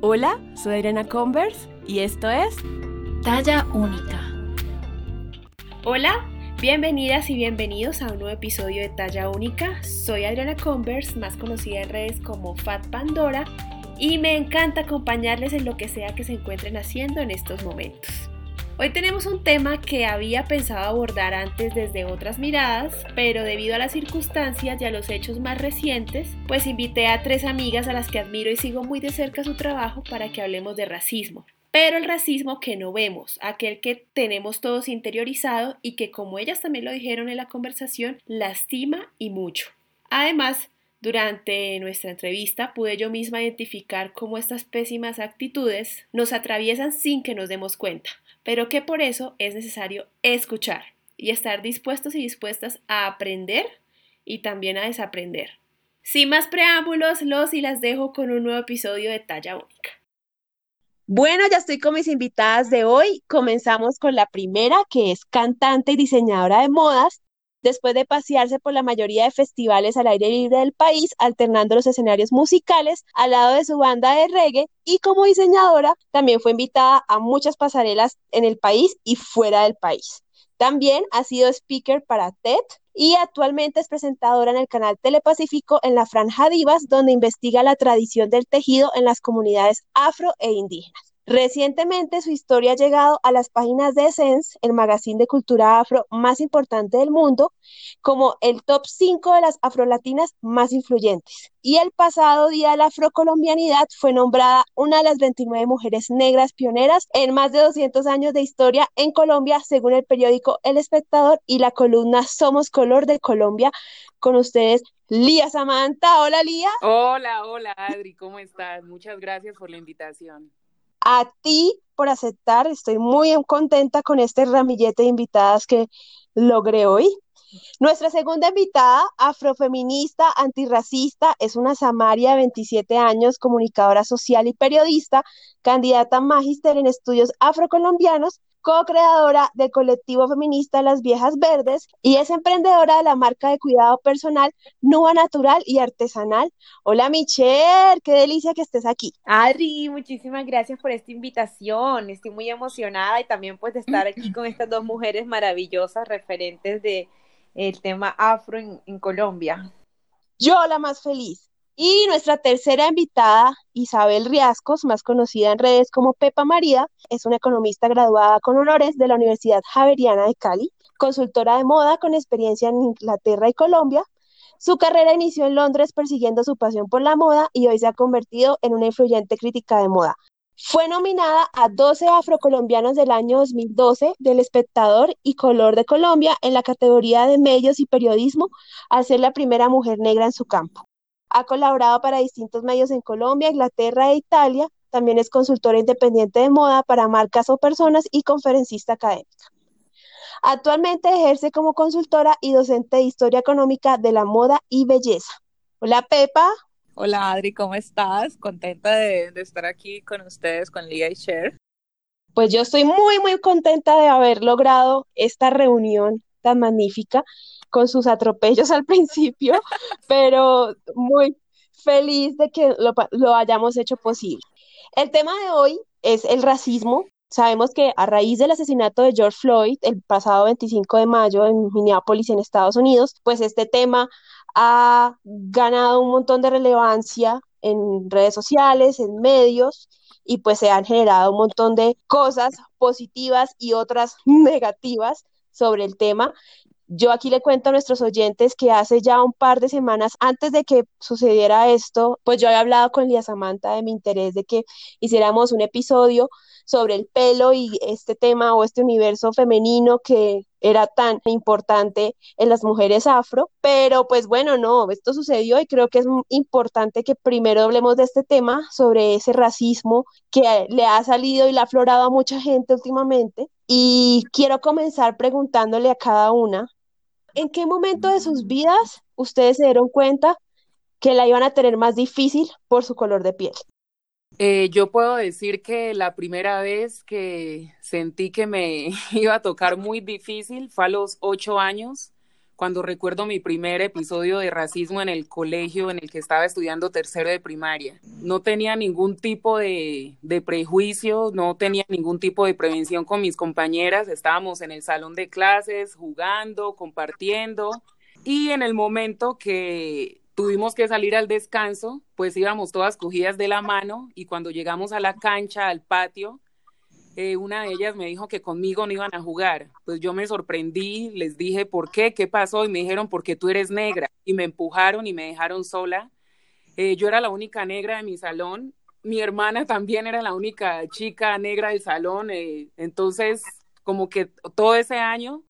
Hola, soy Adriana Converse y esto es Talla Única. Hola, bienvenidas y bienvenidos a un nuevo episodio de Talla Única. Soy Adriana Converse, más conocida en redes como Fat Pandora, y me encanta acompañarles en lo que sea que se encuentren haciendo en estos momentos. Hoy tenemos un tema que había pensado abordar antes desde otras miradas, pero debido a las circunstancias y a los hechos más recientes, pues invité a tres amigas a las que admiro y sigo muy de cerca su trabajo para que hablemos de racismo. Pero el racismo que no vemos, aquel que tenemos todos interiorizado y que como ellas también lo dijeron en la conversación, lastima y mucho. Además, durante nuestra entrevista pude yo misma identificar cómo estas pésimas actitudes nos atraviesan sin que nos demos cuenta pero que por eso es necesario escuchar y estar dispuestos y dispuestas a aprender y también a desaprender. Sin más preámbulos, los y las dejo con un nuevo episodio de Talla Única. Bueno, ya estoy con mis invitadas de hoy. Comenzamos con la primera, que es cantante y diseñadora de modas, después de pasearse por la mayoría de festivales al aire libre del país, alternando los escenarios musicales al lado de su banda de reggae y como diseñadora también fue invitada a muchas pasarelas en el país y fuera del país. También ha sido speaker para TED y actualmente es presentadora en el canal Telepacífico en la Franja Divas, donde investiga la tradición del tejido en las comunidades afro e indígenas. Recientemente su historia ha llegado a las páginas de Essence, el magazine de cultura afro más importante del mundo, como el top 5 de las afrolatinas más influyentes. Y el pasado Día de la Afrocolombianidad fue nombrada una de las 29 mujeres negras pioneras en más de 200 años de historia en Colombia, según el periódico El Espectador y la columna Somos Color de Colombia. Con ustedes, Lía Samantha. Hola, Lía. Hola, hola, Adri, ¿cómo estás? Muchas gracias por la invitación a ti por aceptar. Estoy muy contenta con este ramillete de invitadas que logré hoy. Nuestra segunda invitada, afrofeminista, antirracista, es una Samaria de 27 años, comunicadora social y periodista, candidata a magíster en estudios afrocolombianos co-creadora del colectivo feminista Las Viejas Verdes y es emprendedora de la marca de cuidado personal Nua Natural y Artesanal. Hola Michelle, qué delicia que estés aquí. Adri, muchísimas gracias por esta invitación. Estoy muy emocionada y también pues de estar aquí con estas dos mujeres maravillosas referentes de el tema afro en, en Colombia. Yo la más feliz. Y nuestra tercera invitada, Isabel Riascos, más conocida en redes como Pepa María, es una economista graduada con honores de la Universidad Javeriana de Cali, consultora de moda con experiencia en Inglaterra y Colombia. Su carrera inició en Londres persiguiendo su pasión por la moda y hoy se ha convertido en una influyente crítica de moda. Fue nominada a 12 afrocolombianos del año 2012 del Espectador y Color de Colombia en la categoría de medios y periodismo, al ser la primera mujer negra en su campo. Ha colaborado para distintos medios en Colombia, Inglaterra e Italia. También es consultora independiente de moda para marcas o personas y conferencista académica. Actualmente ejerce como consultora y docente de historia económica de la moda y belleza. Hola Pepa. Hola Adri, ¿cómo estás? Contenta de, de estar aquí con ustedes, con Lia y Cher. Pues yo estoy muy, muy contenta de haber logrado esta reunión tan magnífica con sus atropellos al principio, pero muy feliz de que lo, hayamos hecho posible. El tema de hoy es el racismo. Sabemos que a raíz del asesinato de George Floyd el pasado 25 de mayo en Minneapolis, en Estados Unidos, pues este tema ha ganado un montón de relevancia en redes sociales, en medios, y pues se han generado un montón de cosas positivas y otras negativas sobre el tema. Yo aquí le cuento a nuestros oyentes que hace ya un par de semanas antes de que sucediera esto, pues yo había hablado con Lía Samantha de mi interés de que hiciéramos un episodio sobre el pelo y este tema o este universo femenino que era tan importante en las mujeres afro, pero pues bueno, no, esto sucedió y creo que es importante que primero hablemos de este tema, sobre ese racismo que le ha salido y le ha aflorado a mucha gente últimamente. Y quiero comenzar preguntándole a cada una ¿en qué momento de sus vidas ustedes se dieron cuenta que la iban a tener más difícil por su color de piel? Eh, yo puedo decir que la primera vez que sentí que me iba a tocar muy difícil fue a los ocho años, cuando recuerdo mi primer episodio de racismo en el colegio en el que estaba estudiando tercero de primaria. No tenía ningún tipo de, prejuicio, no tenía ningún tipo de prevención con mis compañeras, estábamos en el salón de clases jugando, compartiendo y en el momento que tuvimos que salir al descanso, pues íbamos todas cogidas de la mano y cuando llegamos a la cancha, al patio, eh, una de ellas me dijo que conmigo no iban a jugar. Pues yo me sorprendí, les dije, ¿por qué? ¿Qué pasó? Y me dijeron, porque tú eres negra. Y me empujaron y me dejaron sola. Eh, yo era la única negra de mi salón. Mi hermana también era la única chica negra del salón. Eh, entonces, como que todo ese año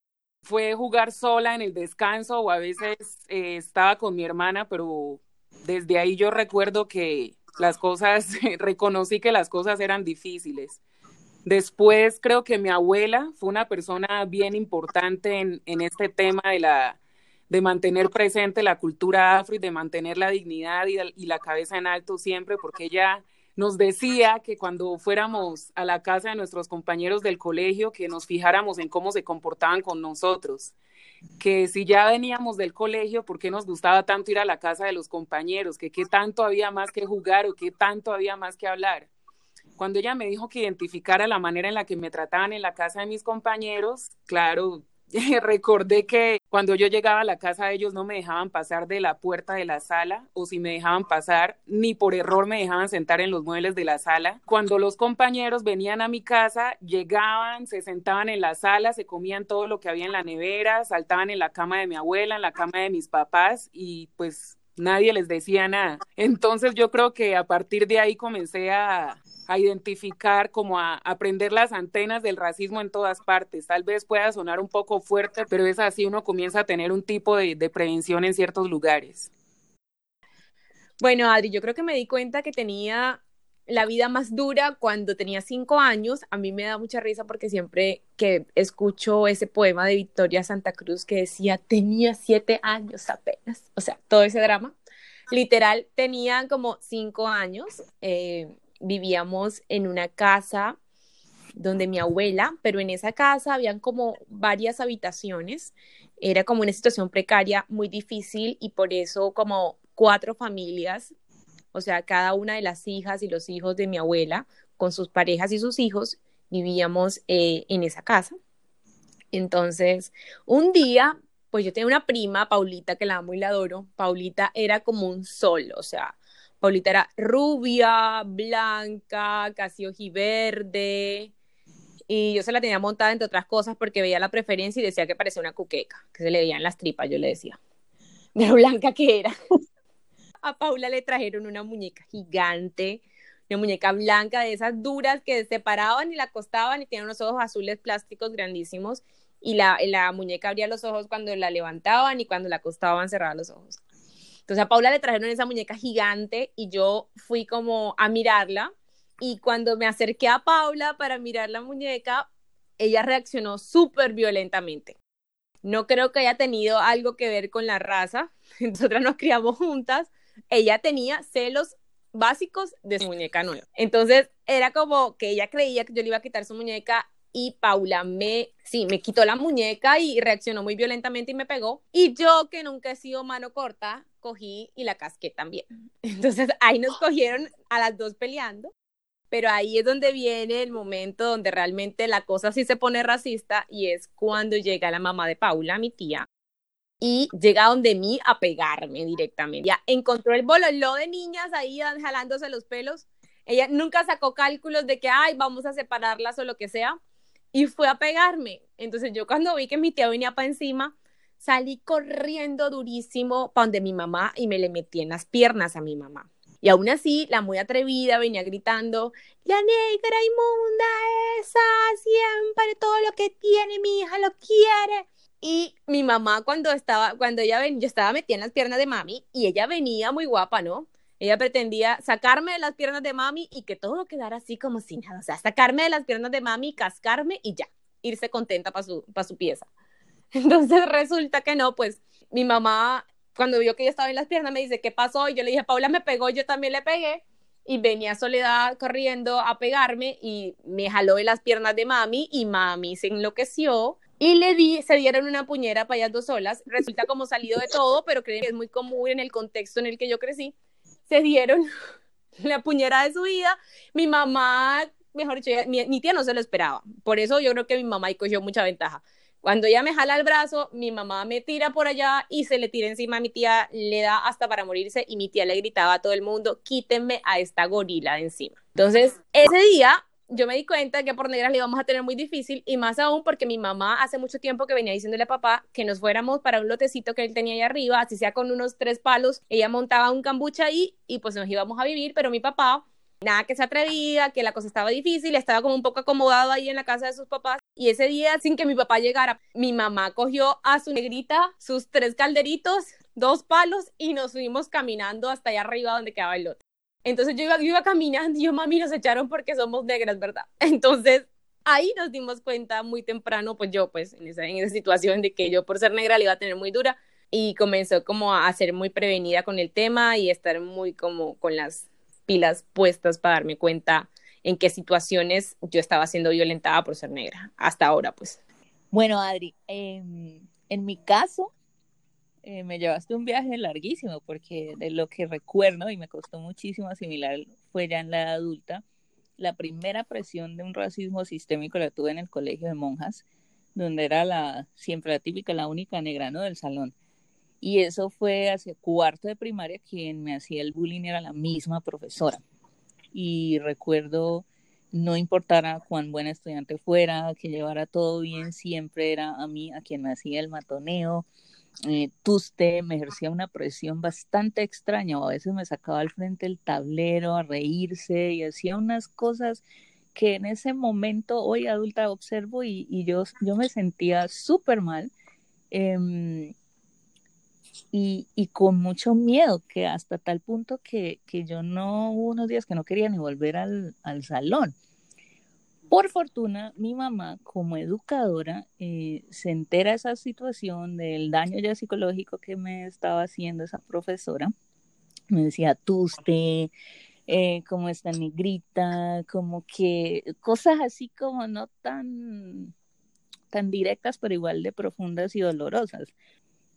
fue jugar sola en el descanso o a veces estaba con mi hermana, pero desde ahí yo recuerdo que las cosas, reconocí que las cosas eran difíciles. Después creo que mi abuela fue una persona bien importante en, este tema de, la, de mantener presente la cultura afro y de mantener la dignidad y, y la cabeza en alto siempre, porque ella nos decía que cuando fuéramos a la casa de nuestros compañeros del colegio, que nos fijáramos en cómo se comportaban con nosotros, que si ya veníamos del colegio, ¿por qué nos gustaba tanto ir a la casa de los compañeros? Que qué tanto había más que jugar o qué tanto había más que hablar. Cuando ella me dijo que identificara la manera en la que me trataban en la casa de mis compañeros, claro, recordé que cuando yo llegaba a la casa de ellos no me dejaban pasar de la puerta de la sala o si me dejaban pasar, ni por error me dejaban sentar en los muebles de la sala. Cuando los compañeros venían a mi casa, llegaban, se sentaban en la sala, se comían todo lo que había en la nevera, saltaban en la cama de mi abuela, en la cama de mis papás y pues nadie les decía nada. Entonces yo creo que a partir de ahí comencé a, a identificar, como a aprender las antenas del racismo en todas partes. Tal vez pueda sonar un poco fuerte, pero es así, uno comienza a tener un tipo de, de prevención en ciertos lugares. Bueno, Adri, yo creo que me di cuenta que tenía la vida más dura cuando tenía cinco años. A mí me da mucha risa porque siempre que escucho ese poema de Victoria Santa Cruz que decía, tenía siete años apenas, o sea, todo ese drama, literal, tenía como cinco años. Eh, vivíamos en una casa donde mi abuela, pero en esa casa habían como varias habitaciones, era como una situación precaria muy difícil y por eso como cuatro familias, o sea, cada una de las hijas y los hijos de mi abuela, con sus parejas y sus hijos, vivíamos eh, en esa casa. Entonces, un día, pues yo tenía una prima, Paulita, que la amo y la adoro. Paulita era como un sol, o sea, Paulita era rubia, blanca, casi ojiverde. Y yo se la tenía montada entre otras cosas porque veía la preferencia y decía que parecía una cuqueca, que se le veían las tripas, yo le decía. De lo blanca que era. A Paula le trajeron una muñeca gigante, una muñeca blanca de esas duras que se paraban y la acostaban y tenían unos ojos azules plásticos grandísimos. Y la, la muñeca abría los ojos cuando la levantaban y cuando la acostaban cerraba los ojos. Entonces a Paula le trajeron esa muñeca gigante y yo fui como a mirarla y cuando me acerqué a Paula para mirar la muñeca, ella reaccionó súper violentamente. No creo que haya tenido algo que ver con la raza. Nosotras nos criamos juntas. Ella tenía celos básicos de su muñeca nueva. Entonces era como que ella creía que yo le iba a quitar su muñeca y Paula me, sí, me quitó la muñeca y reaccionó muy violentamente y me pegó. Y yo, que nunca he sido mano corta, cogí y la casqué también. Entonces ahí nos cogieron a las dos peleando. Pero ahí es donde viene el momento donde realmente la cosa sí se pone racista y es cuando llega la mamá de Paula, mi tía, y llega donde mí a pegarme directamente. Ya encontró el bololó de niñas ahí jalándose los pelos. Ella nunca sacó cálculos de que, ay, vamos a separarlas o lo que sea y fue a pegarme. Entonces yo cuando vi que mi tía venía para encima, salí corriendo durísimo para donde mi mamá y me le metí en las piernas a mi mamá. Y aún así, la muy atrevida venía gritando, la negra inmunda esa, siempre todo lo que tiene mi hija lo quiere. Y mi mamá cuando estaba, cuando ella venía, yo estaba metida en las piernas de mami y ella venía muy guapa, ¿no? Ella pretendía sacarme de las piernas de mami y que todo quedara así como sin nada. O sea, sacarme de las piernas de mami, cascarme y ya, irse contenta para su, su pieza. Entonces resulta que no, pues mi mamá, cuando vio que yo estaba en las piernas, me dice, ¿qué pasó? Y yo le dije, Paula me pegó, yo también le pegué. Y venía Soledad corriendo a pegarme y me jaló de las piernas de mami y mami se enloqueció y le di, se dieron una puñera para ellas dos solas. Resulta como salido de todo, pero creo que es muy común en el contexto en el que yo crecí. Se dieron la puñera de su vida. Mi mamá, mejor dicho, mi, tía no se lo esperaba. Por eso yo creo que mi mamá ahí cogió mucha ventaja. Cuando ella me jala el brazo, mi mamá me tira por allá y se le tira encima a mi tía, le da hasta para morirse y mi tía le gritaba a todo el mundo, quítenme a esta gorila de encima. Entonces, ese día yo me di cuenta que por negras le íbamos a tener muy difícil y más aún porque mi mamá hace mucho tiempo que venía diciéndole a papá que nos fuéramos para un lotecito que él tenía ahí arriba, así sea con unos tres palos, ella montaba un cambucha ahí y pues nos íbamos a vivir, pero mi papá nada que se atrevía, que la cosa estaba difícil, estaba como un poco acomodado ahí en la casa de sus papás y ese día sin que mi papá llegara, mi mamá cogió a su negrita sus tres calderitos, dos palos y nos fuimos caminando hasta allá arriba donde quedaba el lote. Entonces yo iba, yo iba caminando y yo, mami, nos echaron porque somos negras, ¿verdad? Entonces ahí nos dimos cuenta muy temprano, pues yo, pues en esa, en esa situación de que yo por ser negra le iba a tener muy dura y comenzó como a ser muy prevenida con el tema y estar muy como con las pilas puestas para darme cuenta en qué situaciones yo estaba siendo violentada por ser negra, hasta ahora pues. Bueno, Adri, en mi caso, eh, me llevaste un viaje larguísimo porque de lo que recuerdo y me costó muchísimo asimilar fue ya en la edad adulta, la primera presión de un racismo sistémico la tuve en el colegio de monjas, donde era la siempre la típica, la única negra ¿no? del salón. Y eso fue hacia cuarto de primaria, quien me hacía el bullying era la misma profesora. Y recuerdo, no importara cuán buena estudiante fuera, que llevara todo bien, siempre era a mí a quien me hacía el matoneo, eh, Tuste me ejercía una presión bastante extraña, o a veces me sacaba al frente el tablero a reírse y hacía unas cosas que en ese momento, hoy adulta, observo y, yo, yo me sentía súper mal em, y, con mucho miedo, que hasta tal punto que, que, yo no hubo unos días que no quería ni volver al, al salón. Por fortuna, mi mamá, como educadora, eh, se entera de esa situación, del daño ya psicológico que me estaba haciendo esa profesora. Me decía, tú usted, eh, como esta negrita, como que cosas así como no tan, tan directas, pero igual de profundas y dolorosas.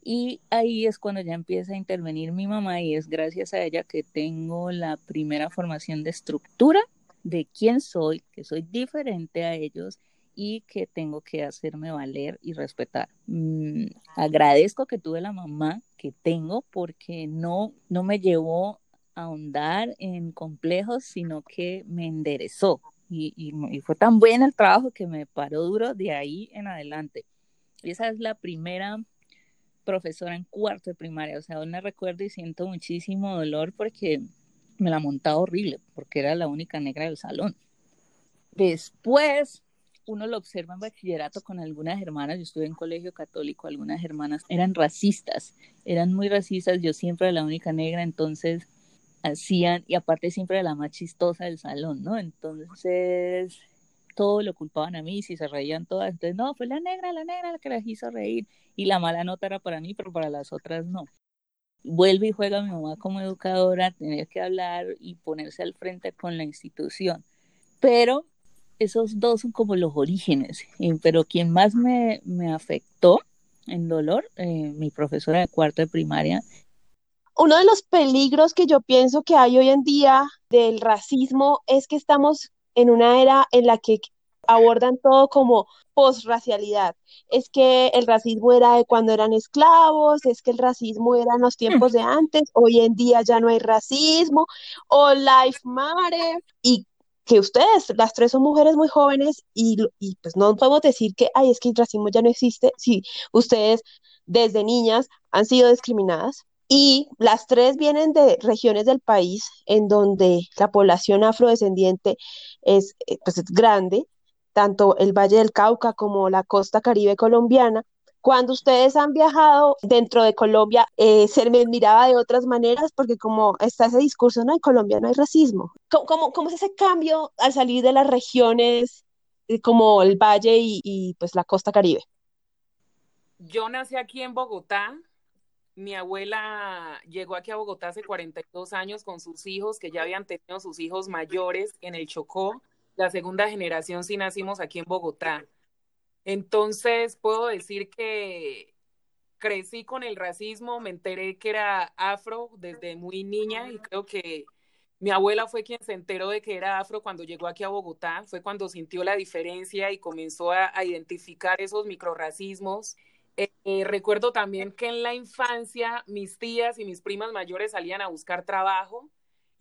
Y ahí es cuando ya empieza a intervenir mi mamá y es gracias a ella que tengo la primera formación de estructura de quién soy, que soy diferente a ellos y que tengo que hacerme valer y respetar. Mm, agradezco que tuve la mamá que tengo porque no, no me llevó a ahondar en complejos, sino que me enderezó. Y, y, fue tan bueno el trabajo que me paró duro de ahí en adelante. Y esa es la primera profesora en cuarto de primaria. O sea, aún me recuerdo y siento muchísimo dolor porque me la montaba horrible porque era la única negra del salón. Después uno lo observa en bachillerato con algunas hermanas, yo estuve en colegio católico, algunas hermanas eran racistas, eran muy racistas, yo siempre era la única negra, entonces hacían, y aparte siempre era la más chistosa del salón, ¿no? Entonces todo lo culpaban a mí, si se reían todas, entonces no, fue la negra, la negra la que las hizo reír, y la mala nota era para mí, pero para las otras no vuelve y juega mi mamá como educadora, tener que hablar y ponerse al frente con la institución. Pero esos dos son como los orígenes. pero quien más me, me afectó en dolor, eh, mi profesora de cuarto de primaria. Uno de los peligros que yo pienso que hay hoy en día del racismo es que estamos en una era en la que abordan todo como posracialidad. Es que el racismo era de cuando eran esclavos, es que el racismo era en los tiempos de antes, hoy en día ya no hay racismo, o life matter, y que ustedes, las tres son mujeres muy jóvenes y, y pues no podemos decir que, ay, es que el racismo ya no existe, si ustedes desde niñas han sido discriminadas. Y las tres vienen de regiones del país en donde la población afrodescendiente es, eh, pues, es grande tanto el Valle del Cauca como la costa caribe colombiana. Cuando ustedes han viajado dentro de Colombia, eh, se me miraba de otras maneras porque como está ese discurso, no, en Colombia no hay racismo. ¿Cómo, cómo, es ese cambio al salir de las regiones eh, como el Valle y, y pues la costa caribe? Yo nací aquí en Bogotá, mi abuela llegó aquí a Bogotá hace 42 años con sus hijos, que ya habían tenido sus hijos mayores en el Chocó la segunda generación sí nacimos aquí en Bogotá. Entonces, puedo decir que crecí con el racismo, me enteré que era afro desde muy niña y creo que mi abuela fue quien se enteró de que era afro cuando llegó aquí a Bogotá, fue cuando sintió la diferencia y comenzó a, identificar esos microracismos. Eh, eh, recuerdo también que en la infancia mis tías y mis primas mayores salían a buscar trabajo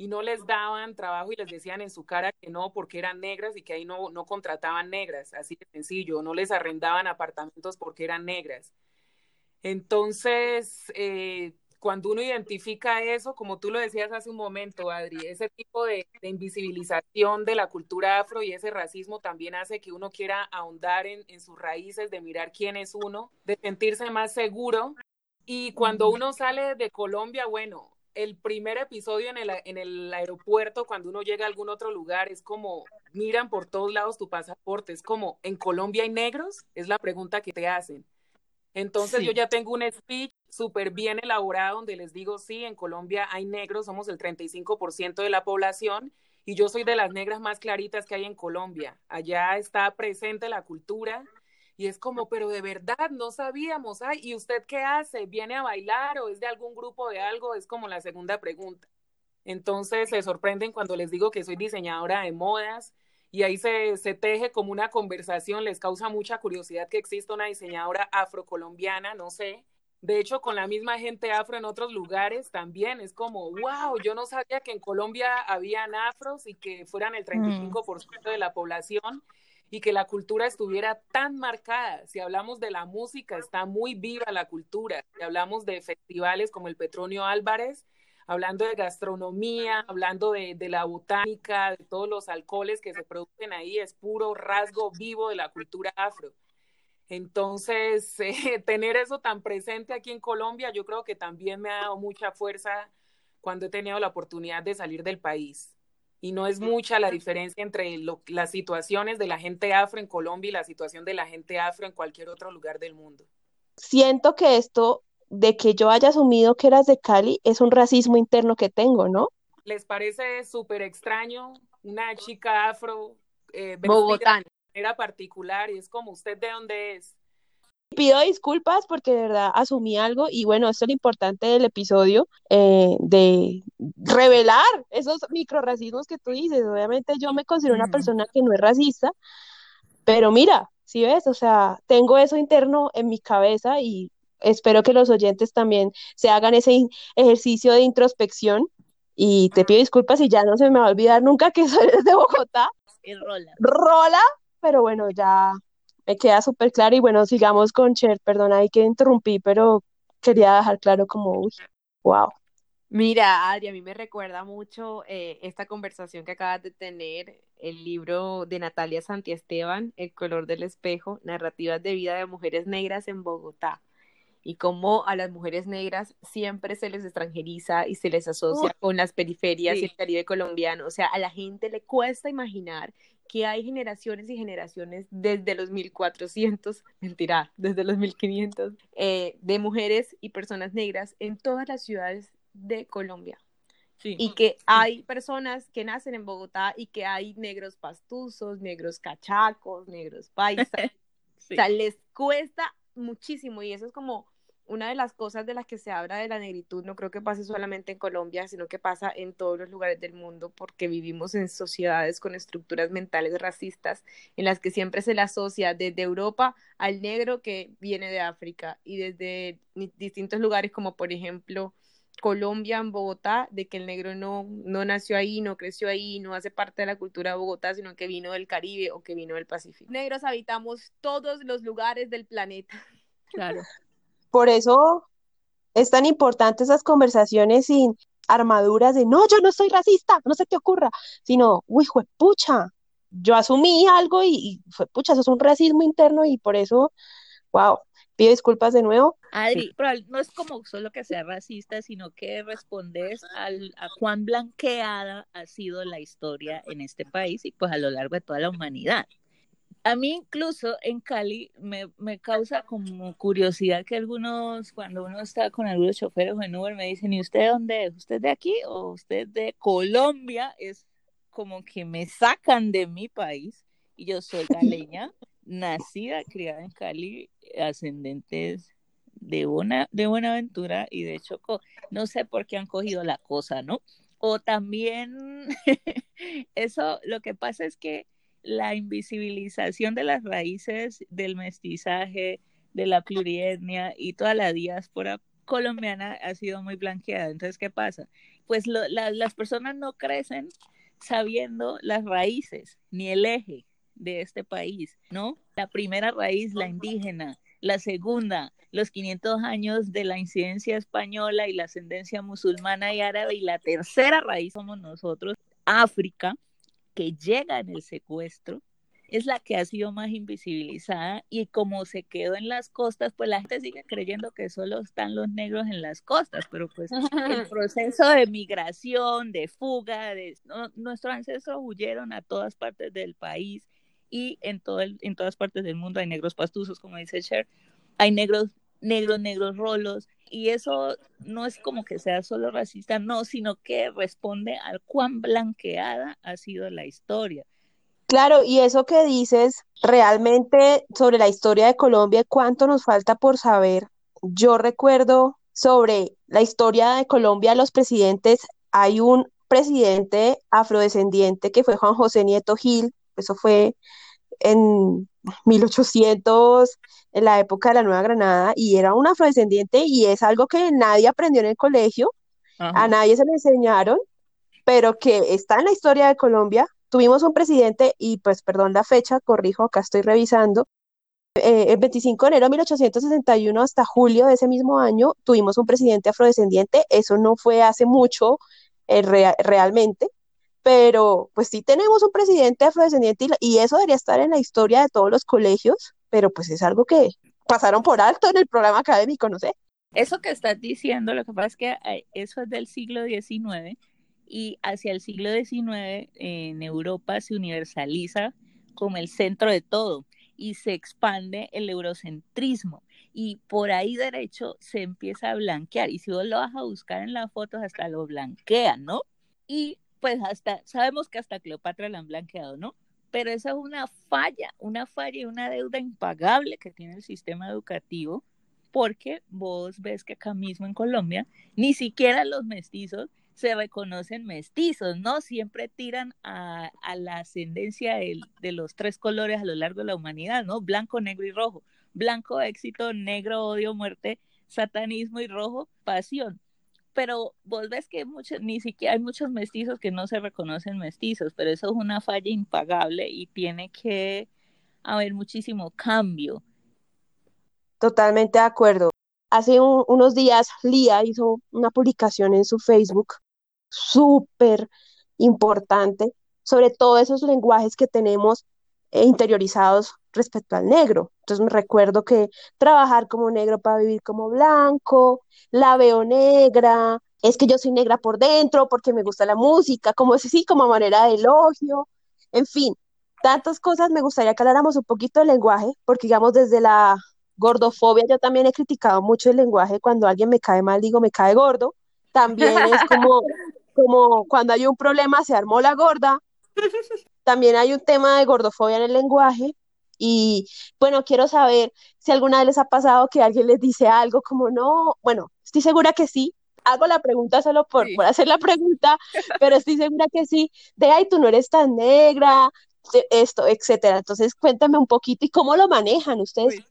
y no les daban trabajo y les decían en su cara que no porque eran negras y que ahí no, no contrataban negras, así de sencillo, no les arrendaban apartamentos porque eran negras. Entonces, eh, cuando uno identifica eso, como tú lo decías hace un momento, Adri, ese tipo de, de, invisibilización de la cultura afro y ese racismo también hace que uno quiera ahondar en, en, sus raíces, de mirar quién es uno, de sentirse más seguro. Y cuando uno sale de Colombia, bueno, el primer episodio en el, en el aeropuerto, cuando uno llega a algún otro lugar, es como, miran por todos lados tu pasaporte, es como, ¿en Colombia hay negros? Es la pregunta que te hacen. Entonces sí. yo ya tengo un speech súper bien elaborado donde les digo, sí, en Colombia hay negros, somos el 35% de la población y yo soy de las negras más claritas que hay en Colombia. Allá está presente la cultura y es como, pero de verdad no sabíamos, ay, ¿y usted qué hace? ¿Viene a bailar o es de algún grupo de algo? Es como la segunda pregunta. Entonces se sorprenden cuando les digo que soy diseñadora de modas, y ahí se, se, teje como una conversación, les causa mucha curiosidad que exista una diseñadora afrocolombiana, no sé. De hecho, con la misma gente afro en otros lugares también es como, wow, yo no sabía que en Colombia habían afros y que fueran el 35% mm. de la población y que la cultura estuviera tan marcada. Si hablamos de la música, está muy viva la cultura. Si hablamos de festivales como el Petronio Álvarez, hablando de gastronomía, hablando de, la botánica, de todos los alcoholes que se producen ahí, es puro rasgo vivo de la cultura afro. Entonces, eh, tener eso tan presente aquí en Colombia, yo creo que también me ha dado mucha fuerza cuando he tenido la oportunidad de salir del país. Y no es mucha la diferencia entre lo, las situaciones de la gente afro en Colombia y la situación de la gente afro en cualquier otro lugar del mundo. Siento que esto de que yo haya asumido que eras de Cali es un racismo interno que tengo, ¿no? ¿Les parece súper extraño una chica afro eh, de manera particular y es como usted de dónde es? Pido disculpas porque de verdad asumí algo y bueno, esto es lo importante del episodio, eh, de revelar esos microracismos que tú dices. Obviamente yo me considero una persona que no es racista, pero mira, si ¿sí ves, o sea, tengo eso interno en mi cabeza y espero que los oyentes también se hagan ese ejercicio de introspección y te pido disculpas si ya no se me va a olvidar nunca que soy de Bogotá. Es rola. Rola, pero bueno, ya me queda súper claro y bueno, sigamos con Cher, perdona ahí que interrumpí, pero quería dejar claro como, uy, wow. Mira, Adri, a mí me recuerda mucho eh, esta conversación que acabas de tener, el libro de Natalia Santiesteban, El color del espejo, narrativas de vida de mujeres negras en Bogotá y cómo a las mujeres negras siempre se les extranjeriza y se les asocia con las periferias sí. y el Caribe colombiano. O sea, a la gente le cuesta imaginar que hay generaciones y generaciones desde los 1400, mentira, desde los 1500, eh, de mujeres y personas negras en todas las ciudades de Colombia. Sí. Y que hay personas que nacen en Bogotá y que hay negros pastuzos, negros cachacos, negros paisas. sí. O sea, les cuesta muchísimo y eso es como una de las cosas de las que se habla de la negritud, no creo que pase solamente en Colombia, sino que pasa en todos los lugares del mundo porque vivimos en sociedades con estructuras mentales racistas en las que siempre se le asocia desde Europa al negro que viene de África y desde distintos lugares como por ejemplo Colombia, en Bogotá, de que el negro no, no nació ahí, no creció ahí, no hace parte de la cultura de Bogotá, sino que vino del Caribe o que vino del Pacífico. Negros habitamos todos los lugares del planeta. Claro. Por eso es tan importante esas conversaciones sin armaduras de no, yo no soy racista, no se te ocurra, sino, uy, pucha, yo asumí algo y, y fue pucha, eso es un racismo interno y por eso, wow, pido disculpas de nuevo. Adri, pero no es como solo que sea racista, sino que respondes al, a cuán blanqueada ha sido la historia en este país y pues a lo largo de toda la humanidad. A mí incluso en Cali me, me causa como curiosidad que algunos, cuando uno está con algunos choferes en Uber, me dicen, ¿y usted dónde es? ¿Usted de aquí o usted de Colombia? Es como que me sacan de mi país y yo soy galeña nacida, criada en Cali, ascendentes de, una, de Buenaventura y de Chocó. No sé por qué han cogido la cosa, ¿no? O también, eso, lo que pasa es que la invisibilización de las raíces del mestizaje, de la plurietnia y toda la diáspora colombiana ha sido muy blanqueada. Entonces, ¿qué pasa? Pues las personas no crecen sabiendo las raíces ni el eje de este país, ¿no? La primera raíz, la indígena, la segunda, los 500 años de la incidencia española y la ascendencia musulmana y árabe, y la tercera raíz somos nosotros, África, que llega en el secuestro, es la que ha sido más invisibilizada y como se quedó en las costas, pues la gente sigue creyendo que solo están los negros en las costas, pero pues el proceso de migración, de fuga, de nuestros ancestros huyeron a todas partes del país y en todo en todas partes del mundo hay negros pastuzos, como dice Cher, hay negros negros, negros rolos, y eso no es como que sea solo racista, no, sino que responde al cuán blanqueada ha sido la historia. Claro, y eso que dices realmente sobre la historia de Colombia, cuánto nos falta por saber. Yo recuerdo sobre la historia de Colombia, los presidentes, hay un presidente afrodescendiente que fue Juan José Nieto Gil, eso fue en 1800, en la época de la Nueva Granada, y era un afrodescendiente y es algo que nadie aprendió en el colegio, a nadie se le enseñaron, pero que está en la historia de Colombia. Tuvimos un presidente, y pues perdón la fecha, corrijo, acá estoy revisando, eh, el 25 de enero de 1861 hasta julio de ese mismo año tuvimos un presidente afrodescendiente, eso no fue hace mucho eh, realmente, pero pues sí tenemos un presidente afrodescendiente y, y, eso debería estar en la historia de todos los colegios, pero pues es algo que pasaron por alto en el programa académico, no sé. Eso que estás diciendo, lo que pasa es que eh, eso es del siglo XIX y hacia el siglo XIX en Europa se universaliza como el centro de todo y se expande el eurocentrismo y por ahí derecho se empieza a blanquear y si vos lo vas a buscar en las fotos hasta lo blanquean, ¿no? Y pues hasta sabemos que hasta Cleopatra la han blanqueado, ¿no? Pero esa es una falla, una falla y una deuda impagable que tiene el sistema educativo porque vos ves que acá mismo en Colombia ni siquiera los mestizos se reconocen mestizos, ¿no? Siempre tiran a, la ascendencia de, de, los tres colores a lo largo de la humanidad, ¿no? Blanco, negro y rojo. Blanco, éxito, negro, odio, muerte, satanismo y rojo, pasión. Pero vos ves que muchos, ni siquiera hay muchos mestizos que no se reconocen mestizos, pero eso es una falla impagable y tiene que haber muchísimo cambio. Totalmente de acuerdo. Hace unos días Lía hizo una publicación en su Facebook súper importante sobre todos esos lenguajes que tenemos eh, interiorizados respecto al negro. Entonces me recuerdo que trabajar como negro para vivir como blanco, la veo negra, es que yo soy negra por dentro porque me gusta la música, como así, como manera de elogio, en fin, tantas cosas. Me gustaría que habláramos un poquito del lenguaje, porque digamos desde la gordofobia yo también he criticado mucho el lenguaje, cuando alguien me cae mal digo me cae gordo, también es como como cuando hay un problema se armó la gorda. También hay un tema de gordofobia en el lenguaje. Y bueno, quiero saber si alguna vez les ha pasado que alguien les dice algo como no, bueno, estoy segura que sí. Hago la pregunta solo por, por hacer la pregunta, pero estoy segura que sí. De ay, tú no eres tan negra, esto, etcétera. Entonces, cuéntame un poquito y cómo lo manejan ustedes.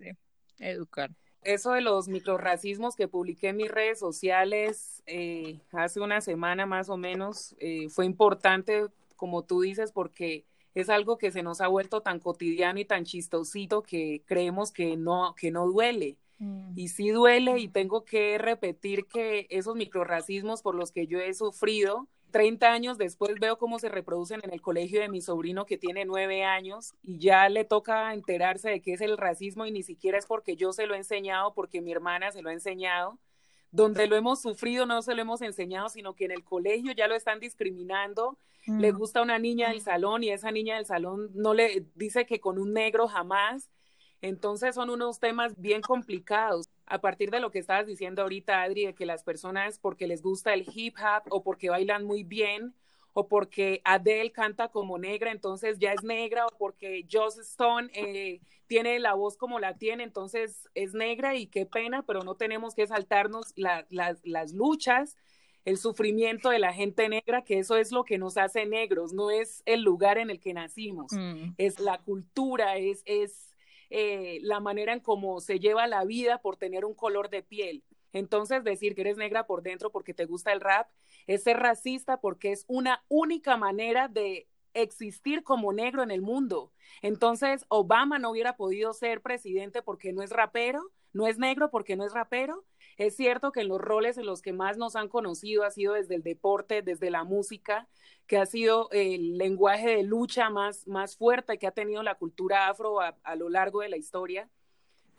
Educar eso de los microracismos que publiqué en mis redes sociales eh, hace una semana más o menos eh, fue importante, como tú dices, porque es algo que se nos ha vuelto tan cotidiano y tan chistosito que creemos que no, que no duele. Mm. Y sí duele y tengo que repetir que esos microracismos por los que yo he sufrido 30 años después veo cómo se reproducen en el colegio de mi sobrino que tiene nueve años y ya le toca enterarse de qué es el racismo y ni siquiera es porque yo se lo he enseñado, porque mi hermana se lo ha enseñado. Donde lo hemos sufrido no se lo hemos enseñado, sino que en el colegio ya lo están discriminando. Le mm. gusta una niña del salón y esa niña del salón no le dice que con un negro jamás. Entonces son unos temas bien complicados a partir de lo que estabas diciendo ahorita, Adri, de que las personas porque les gusta el hip hop o porque bailan muy bien o porque Adele canta como negra, entonces ya es negra, o porque Joss Stone eh, tiene la voz como la tiene, entonces es negra y qué pena, pero no tenemos que saltarnos las luchas, el sufrimiento de la gente negra, que eso es lo que nos hace negros, no es el lugar en el que nacimos, mm. es la cultura, es, es eh, la manera en cómo se lleva la vida por tener un color de piel. Entonces, decir que eres negra por dentro porque te gusta el rap es ser racista porque es una única manera de existir como negro en el mundo. Entonces, Obama no hubiera podido ser presidente porque no es rapero, no es negro porque no es rapero. Es cierto que en los roles en los que más nos han conocido ha sido desde el deporte, desde la música, que ha sido el lenguaje de lucha más, más fuerte que ha tenido la cultura afro a, a lo largo de la historia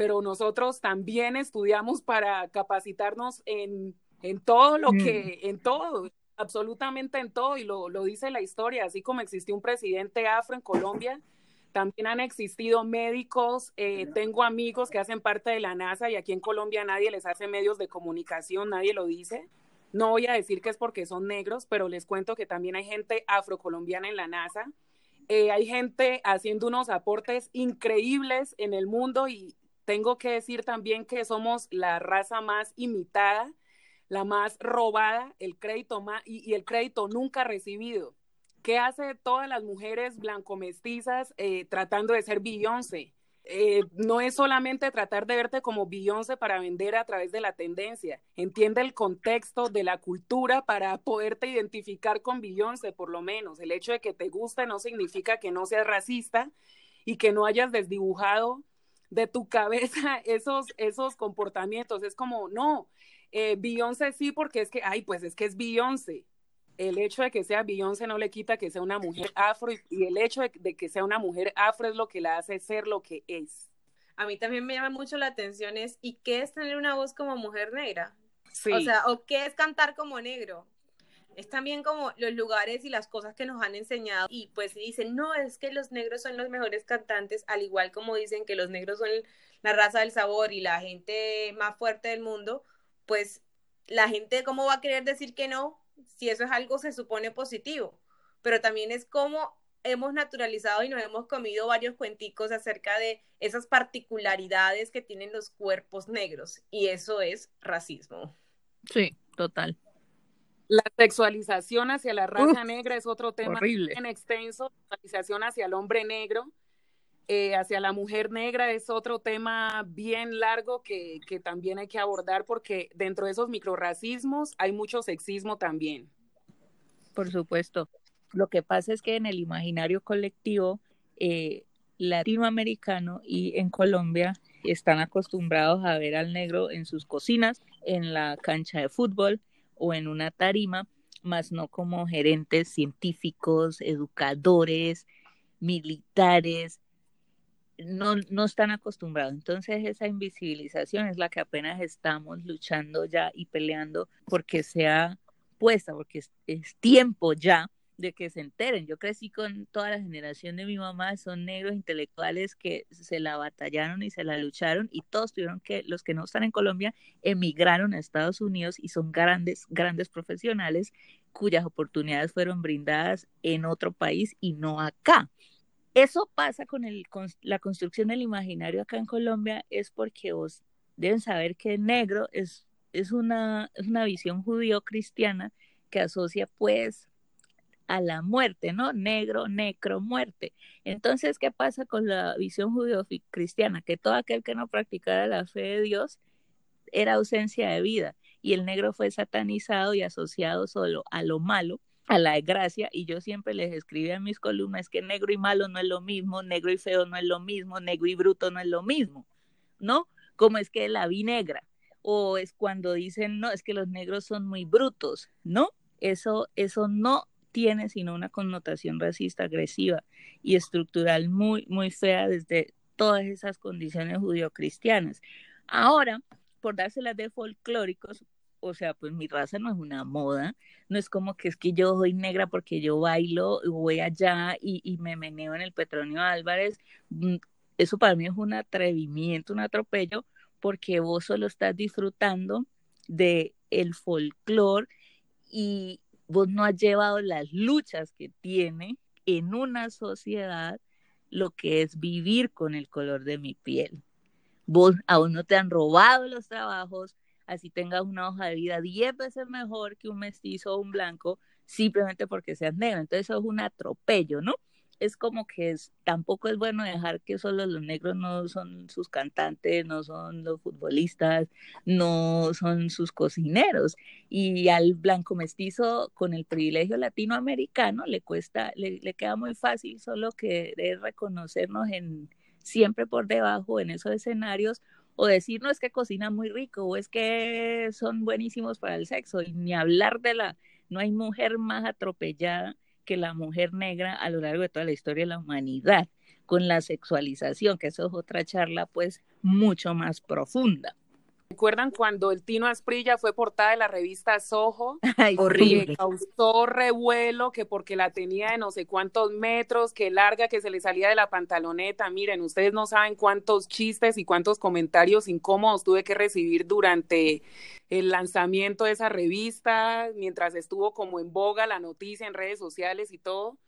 pero nosotros también estudiamos para capacitarnos en, en todo lo que, mm. en todo, absolutamente en todo, y lo, lo dice la historia, así como existió un presidente afro en Colombia, también han existido médicos, eh, tengo amigos que hacen parte de la NASA y aquí en Colombia nadie les hace medios de comunicación, nadie lo dice. No voy a decir que es porque son negros, pero les cuento que también hay gente afrocolombiana en la NASA. Eh, hay gente haciendo unos aportes increíbles en el mundo y, tengo que decir también que somos la raza más imitada, la más robada, el crédito más, y, el crédito nunca recibido. ¿Qué hace todas las mujeres blanco-mestizas eh, tratando de ser Beyoncé? Eh, no es solamente tratar de verte como Beyoncé para vender a través de la tendencia. Entiende el contexto de la cultura para poderte identificar con Beyoncé, por lo menos. El hecho de que te guste no significa que no seas racista y que no hayas desdibujado de tu cabeza esos, esos comportamientos. Es como, no, eh, Beyoncé sí, porque es que, ay, pues es que es Beyoncé. El hecho de que sea Beyoncé no le quita que sea una mujer afro y, el hecho de, que sea una mujer afro es lo que la hace ser lo que es. A mí también me llama mucho la atención es, ¿y qué es tener una voz como mujer negra? Sí. O sea, ¿o qué es cantar como negro? Es también como los lugares y las cosas que nos han enseñado y pues dicen, no, es que los negros son los mejores cantantes, al igual como dicen que los negros son la raza del sabor y la gente más fuerte del mundo, pues la gente cómo va a querer decir que no si eso es algo se supone positivo, pero también es como hemos naturalizado y nos hemos comido varios cuenticos acerca de esas particularidades que tienen los cuerpos negros y eso es racismo. Sí, total. La sexualización hacia la raza negra es otro tema bien extenso. La sexualización hacia el hombre negro, eh, hacia la mujer negra es otro tema bien largo que, que también hay que abordar porque dentro de esos microracismos hay mucho sexismo también. Por supuesto. Lo que pasa es que en el imaginario colectivo eh, latinoamericano y en Colombia están acostumbrados a ver al negro en sus cocinas, en la cancha de fútbol, o en una tarima, más no como gerentes científicos, educadores, militares, no, no están acostumbrados. Entonces esa invisibilización es la que apenas estamos luchando ya y peleando porque sea puesta, porque es tiempo ya de que se enteren. Yo crecí con toda la generación de mi mamá, son negros intelectuales que se la batallaron y se la lucharon y todos tuvieron que, los que no están en Colombia, emigraron a Estados Unidos y son grandes, grandes profesionales cuyas oportunidades fueron brindadas en otro país y no acá. Eso pasa con, el, con la construcción del imaginario acá en Colombia, es porque vos deben saber que negro es, es, una, es una visión judío-cristiana que asocia pues a la muerte, ¿no? Negro, necro, muerte. Entonces, ¿qué pasa con la visión judío-cristiana? Que todo aquel que no practicara la fe de Dios era ausencia de vida y el negro fue satanizado y asociado solo a lo malo, a la desgracia, y yo siempre les escribí en mis columnas que negro y malo no es lo mismo, negro y feo no es lo mismo, negro y bruto no es lo mismo, ¿no? Como es que la vi negra, o es cuando dicen, no, es que los negros son muy brutos, ¿no? Eso, eso no tiene sino una connotación racista, agresiva y estructural muy, muy fea desde todas esas condiciones judio-cristianas. Ahora, por dárselas de folclóricos, o sea, pues mi raza no es una moda, no es como que es que yo soy negra porque yo bailo, voy allá y, y me meneo en el Petronio Álvarez. Mm, eso para mí es un atrevimiento, un atropello, porque vos solo estás disfrutando de el folclore y, vos no has llevado las luchas que tiene en una sociedad lo que es vivir con el color de mi piel. Vos aún no te han robado los trabajos, así tengas una hoja de vida diez veces mejor que un mestizo o un blanco, simplemente porque seas negro. Entonces eso es un atropello, ¿no? Es como que es, tampoco es bueno dejar que solo los negros no son sus cantantes, no son los futbolistas, no son sus cocineros. Y al blanco mestizo con el privilegio latinoamericano le cuesta, le, le queda muy fácil solo que reconocernos en siempre por debajo en esos escenarios o decir no es que cocina muy rico o es que son buenísimos para el sexo y ni hablar de la no hay mujer más atropellada que la mujer negra a lo largo de toda la historia de la humanidad, con la sexualización, que eso es otra charla pues mucho más profunda. ¿Recuerdan cuando el Tino Asprilla fue portada de la revista Soho? horrible. Que causó revuelo, que porque la tenía de no sé cuántos metros, que larga, que se le salía de la pantaloneta. Miren, ustedes no saben cuántos chistes y cuántos comentarios incómodos tuve que recibir durante el lanzamiento de esa revista, mientras estuvo como en boga la noticia en redes sociales y todo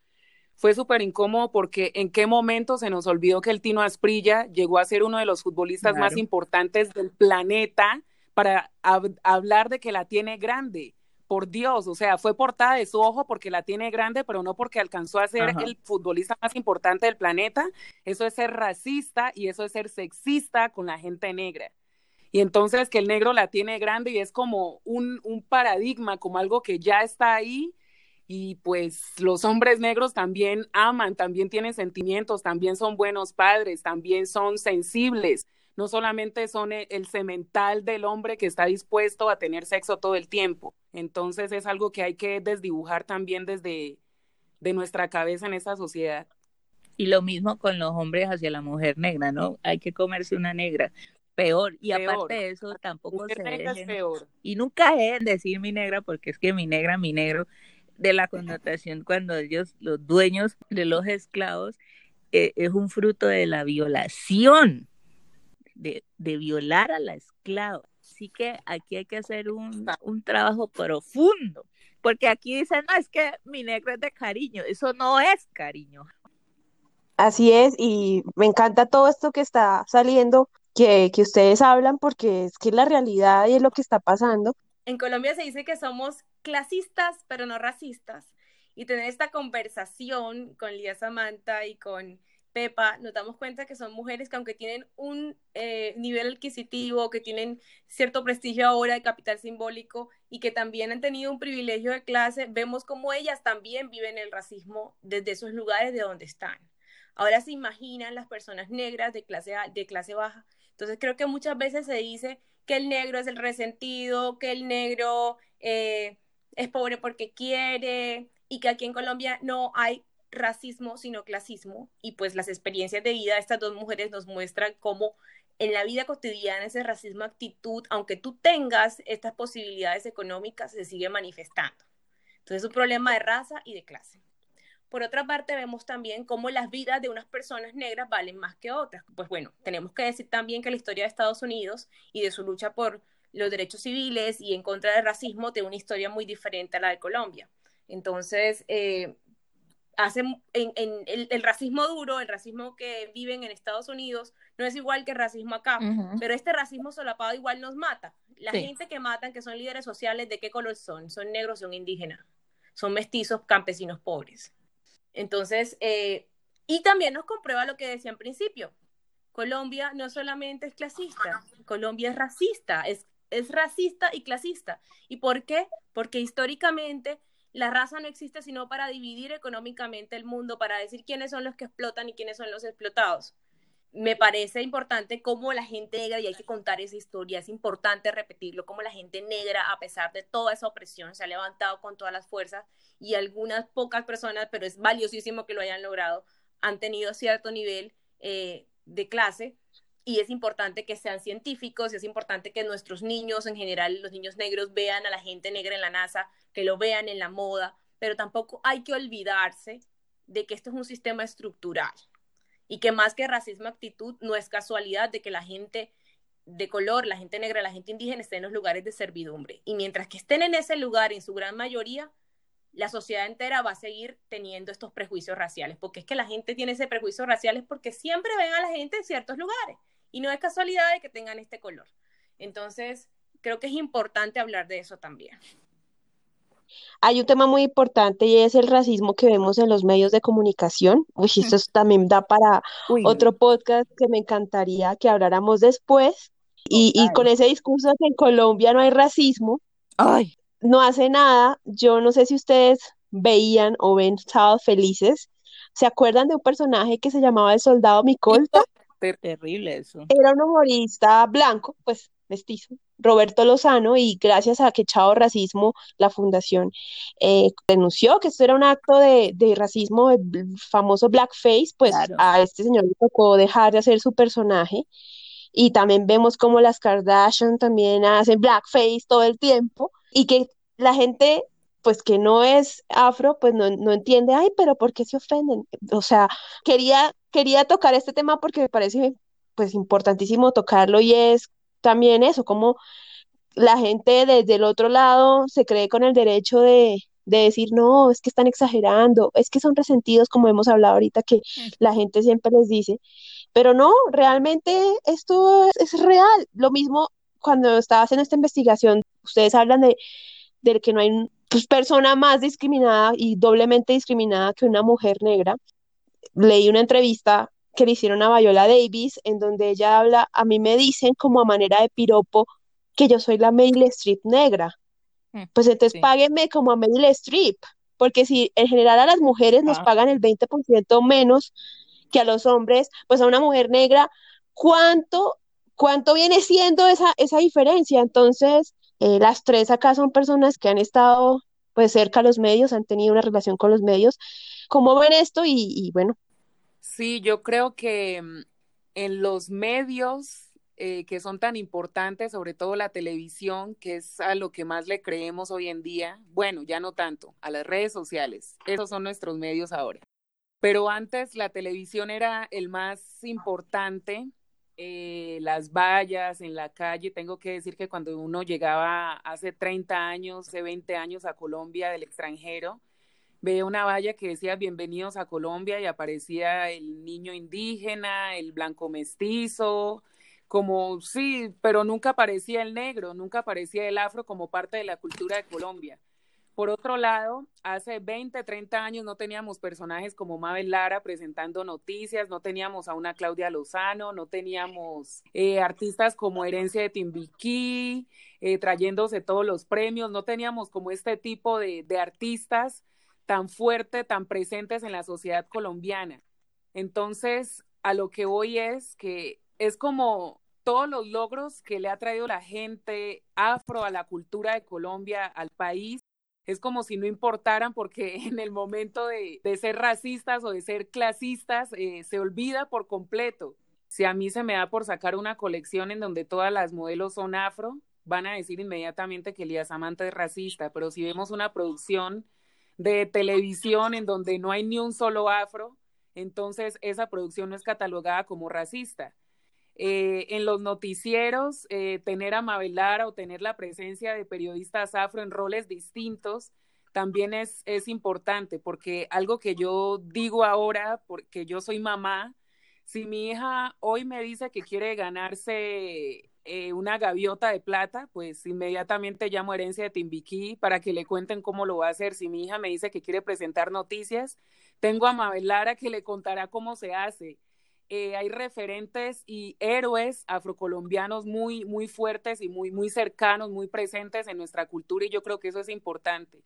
fue súper incómodo porque en qué momento se nos olvidó que el Tino Asprilla llegó a ser uno de los futbolistas más importantes del planeta para hablar de que la tiene grande. Por Dios, o sea, fue portada de su ojo porque la tiene grande, pero no porque alcanzó a ser el futbolista más importante del planeta. Eso es ser racista y eso es ser sexista con la gente negra. Y entonces que el negro la tiene grande y es como un, un paradigma, como algo que ya está ahí y pues los hombres negros también aman, también tienen sentimientos, también son buenos padres, también son sensibles, no solamente son e, el, cemental del hombre que está dispuesto a tener sexo todo el tiempo. Entonces es algo que hay que desdibujar también desde de nuestra cabeza en esta sociedad. Y lo mismo con los hombres hacia la mujer negra, ¿no? Hay que comerse una negra. Peor. Y aparte de eso, tampoco se dejen, peor. Y nunca deben decir mi negra, porque es que mi negra, mi negro, de la connotación cuando ellos, los dueños de los esclavos, eh, es un fruto de la violación, de, de, violar a la esclava. Así que aquí hay que hacer un, un trabajo profundo, porque aquí dicen, no, es que mi negro es de cariño, eso no es cariño. Así es, y me encanta todo esto que está saliendo, que, que ustedes hablan, porque es que es la realidad y es lo que está pasando. En Colombia se dice que somos clasistas, pero no racistas. Y tener esta conversación con Lía Samantha y con Pepa, nos damos cuenta que son mujeres que aunque tienen un eh, nivel adquisitivo, que tienen cierto prestigio ahora de capital simbólico y que también han tenido un privilegio de clase, vemos como ellas también viven el racismo desde esos lugares de donde están. Ahora se imaginan las personas negras de clase, de clase baja. Entonces creo que muchas veces se dice que el negro es el resentido, que el negro eh, es pobre porque quiere y que aquí en Colombia no hay racismo, sino clasismo. Y pues las experiencias de vida de estas dos mujeres nos muestran cómo en la vida cotidiana ese racismo actitud, aunque tú tengas estas posibilidades económicas, se sigue manifestando. Entonces es un problema de raza y de clase. Por otra parte, vemos también cómo las vidas de unas personas negras valen más que otras. Pues bueno, tenemos que decir también que la historia de Estados Unidos y de su lucha por los derechos civiles y en contra del racismo tiene una historia muy diferente a la de Colombia. Entonces, eh, en, el, racismo duro, el racismo que viven en Estados Unidos, no es igual que el racismo acá, pero este racismo solapado igual nos mata. La gente que matan, que son líderes sociales, ¿de qué color son? Son negros, son indígenas, son mestizos, campesinos pobres. Entonces, eh, y también nos comprueba lo que decía en principio. Colombia no solamente es clasista, Colombia es racista, es, es racista y clasista. ¿Y por qué? Porque históricamente la raza no existe sino para dividir económicamente el mundo, para decir quiénes son los que explotan y quiénes son los explotados me parece importante cómo la gente negra, y hay que contar esa historia, es importante repetirlo, cómo la gente negra, a pesar de toda esa opresión, se ha levantado con todas las fuerzas y algunas pocas personas, pero es valiosísimo que lo hayan logrado, han tenido cierto nivel eh, de clase y es importante que sean científicos, y es importante que nuestros niños, en general los niños negros, vean a la gente negra en la NASA, que lo vean en la moda, pero tampoco hay que olvidarse de que esto es un sistema estructural y que más que racismo actitud no es casualidad de que la gente de color, la gente negra, la gente indígena esté en los lugares de servidumbre. Y mientras que estén en ese lugar, en su gran mayoría, la sociedad entera va a seguir teniendo estos prejuicios raciales, porque es que la gente tiene ese prejuicio racial porque siempre ven a la gente en ciertos lugares y no es casualidad de que tengan este color. Entonces, creo que es importante hablar de eso también. Hay un tema muy importante y es el racismo que vemos en los medios de comunicación. Uy, esto también da para otro podcast que me encantaría que habláramos después. Y, y, con ese discurso de que en Colombia no hay racismo, Ay. no hace nada. Yo no sé si ustedes veían o ven Sábados Felices. ¿Se acuerdan de un personaje que se llamaba el soldado Micolta? Terrible eso. Era un humorista blanco, pues mestizo, Roberto Lozano, y gracias a que Chao Racismo, la fundación, eh, denunció que esto era un acto de, racismo, el famoso blackface, pues a este señor le tocó dejar de hacer su personaje. Y también vemos como las Kardashian también hacen blackface todo el tiempo y que la gente pues que no es afro, pues no, no, entiende, ay, pero ¿por qué se ofenden? O sea, quería, quería tocar este tema porque me parece pues importantísimo tocarlo y es también eso, como la gente desde el otro lado se cree con el derecho de, decir, no, es que están exagerando, es que son resentidos, como hemos hablado ahorita, que la gente siempre les dice, pero no, realmente esto es, real. Lo mismo cuando estaba haciendo esta investigación, ustedes hablan de, de que no hay pues, persona más discriminada y doblemente discriminada que una mujer negra. Leí una entrevista que le hicieron a Viola Davis, en donde ella habla, a mí me dicen como a manera de piropo que yo soy la Meryl Streep negra. Mm, pues entonces páguenme como a Meryl Streep, porque si en general a las mujeres nos ah. pagan el 20% menos que a los hombres, pues a una mujer negra, ¿cuánto, cuánto viene siendo esa, esa diferencia? Entonces, eh, las tres acá son personas que han estado pues cerca a los medios, han tenido una relación con los medios. ¿Cómo ven esto? y bueno, Sí, yo creo que mm, en los medios eh, que son tan importantes, sobre todo la televisión, que es a lo que más le creemos hoy en día, bueno, ya no tanto, a las redes sociales, esos son nuestros medios ahora. Pero antes la televisión era el más importante, eh, las vallas en la calle, tengo que decir que cuando uno llegaba hace 30 años, hace 20 años a Colombia del extranjero, veía una valla que decía bienvenidos a Colombia y aparecía el niño indígena, el blanco mestizo, como sí, pero nunca aparecía el negro, nunca aparecía el afro como parte de la cultura de Colombia. Por otro lado, hace 20, 30 años no teníamos personajes como Mabel Lara presentando noticias, no teníamos a una Claudia Lozano, no teníamos eh, artistas como Herencia de Timbiquí, eh, trayéndose todos los premios, no teníamos como este tipo de, de artistas tan fuerte, tan presentes en la sociedad colombiana. Entonces, a lo que voy es que es como todos los logros que le ha traído la gente afro a la cultura de Colombia, al país, es como si no importaran porque en el momento de, ser racistas o de ser clasistas eh, se olvida por completo. Si a mí se me da por sacar una colección en donde todas las modelos son afro, van a decir inmediatamente que Elías Amante es racista, pero si vemos una producción de televisión en donde no hay ni un solo afro, entonces esa producción no es catalogada como racista. Eh, en los noticieros, eh, tener a Mabelara o tener la presencia de periodistas afro en roles distintos también es, es importante, porque algo que yo digo ahora, porque yo soy mamá, si mi hija hoy me dice que quiere ganarse eh, una gaviota de plata, pues inmediatamente llamo a Herencia de Timbiquí para que le cuenten cómo lo va a hacer. Si mi hija me dice que quiere presentar noticias, tengo a Mabel Lara que le contará cómo se hace. Eh, hay referentes y héroes afrocolombianos muy, muy fuertes y muy, muy cercanos, muy presentes en nuestra cultura y yo creo que eso es importante.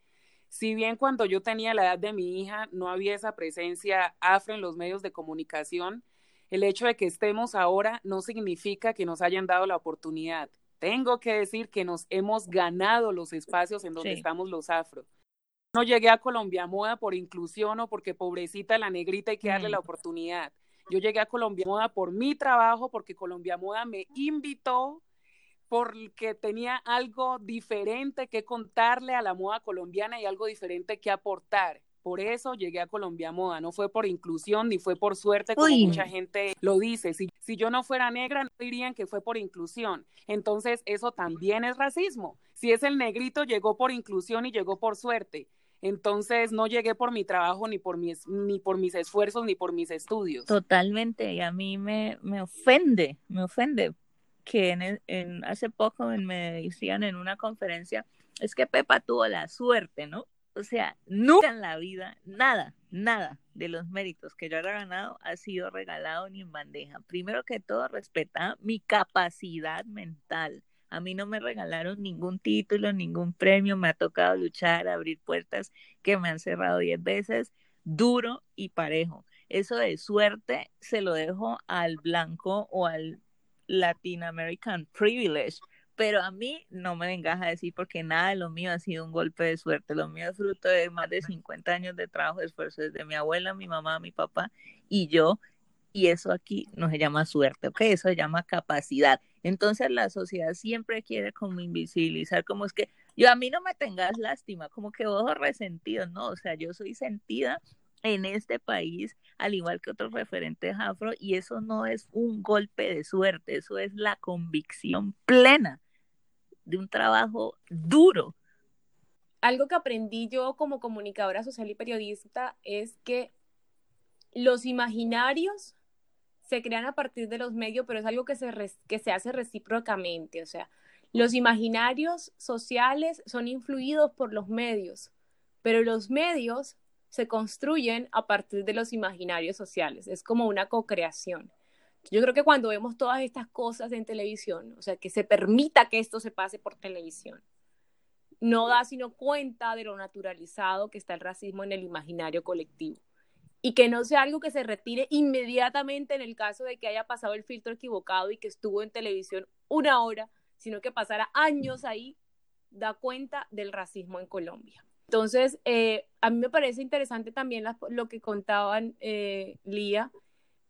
Si bien cuando yo tenía la edad de mi hija no había esa presencia afro en los medios de comunicación, el hecho de que estemos ahora no significa que nos hayan dado la oportunidad. Tengo que decir que nos hemos ganado los espacios en donde estamos los afro. No llegué a Colombia Moda por inclusión o porque pobrecita la negrita hay que darle la mm. oportunidad. Yo llegué a Colombia Moda por mi trabajo, porque Colombia Moda me invitó, porque tenía algo diferente que contarle a la moda colombiana y algo diferente que aportar. Por eso llegué a Colombia Moda, no fue por inclusión ni fue por suerte, como mucha gente lo dice. Si, si yo no fuera negra, no dirían que fue por inclusión. Entonces, eso también es racismo. Si es el negrito, llegó por inclusión y llegó por suerte. Entonces no llegué por mi trabajo, ni por mis, ni por mis esfuerzos, ni por mis estudios. Totalmente, y a mí me, me ofende, me ofende que en, en hace poco me decían en una conferencia, es que Pepa tuvo la suerte, ¿no? O sea, nunca en la vida, nada, nada de los méritos que yo haya ganado ha sido regalado ni en bandeja. Primero que todo, respeta mi capacidad mental. A mí no me regalaron ningún título, ningún premio, me ha tocado luchar, abrir puertas que me han cerrado diez veces, duro y parejo. Eso de suerte se lo dejo al blanco o al Latin American privilege, pero a mí no me vengas a decir porque nada de lo mío ha sido un golpe de suerte, lo mío es fruto de más de 50 años de trabajo, esfuerzo desde mi abuela, mi mamá, mi papá y yo, y eso aquí no se llama suerte, ¿ok? Eso se llama capacidad. Entonces la sociedad siempre quiere como invisibilizar, como es que yo a mí no me tengas lástima, como que ojo resentido, no, o sea, yo soy sentida en este país, al igual que otros referentes afro, y eso no es un golpe de suerte, eso es la convicción plena de un trabajo duro. Algo que aprendí yo como comunicadora social y periodista es que los imaginarios se crean a partir de los medios, pero es algo que se, que se hace recíprocamente. O sea, los imaginarios sociales son influidos por los medios, pero los medios se construyen a partir de los imaginarios sociales. Es como una co-creación. Yo creo que cuando vemos todas estas cosas en televisión, o sea, que se permita que esto se pase por televisión, no da sino cuenta de lo naturalizado que está el racismo en el imaginario colectivo. Y que no sea algo que se retire inmediatamente en el caso de que haya pasado el filtro equivocado y que estuvo en televisión una hora, sino que pasara años ahí, da cuenta del racismo en Colombia. Entonces, eh, a mí me parece interesante también lo que contaban eh, Lía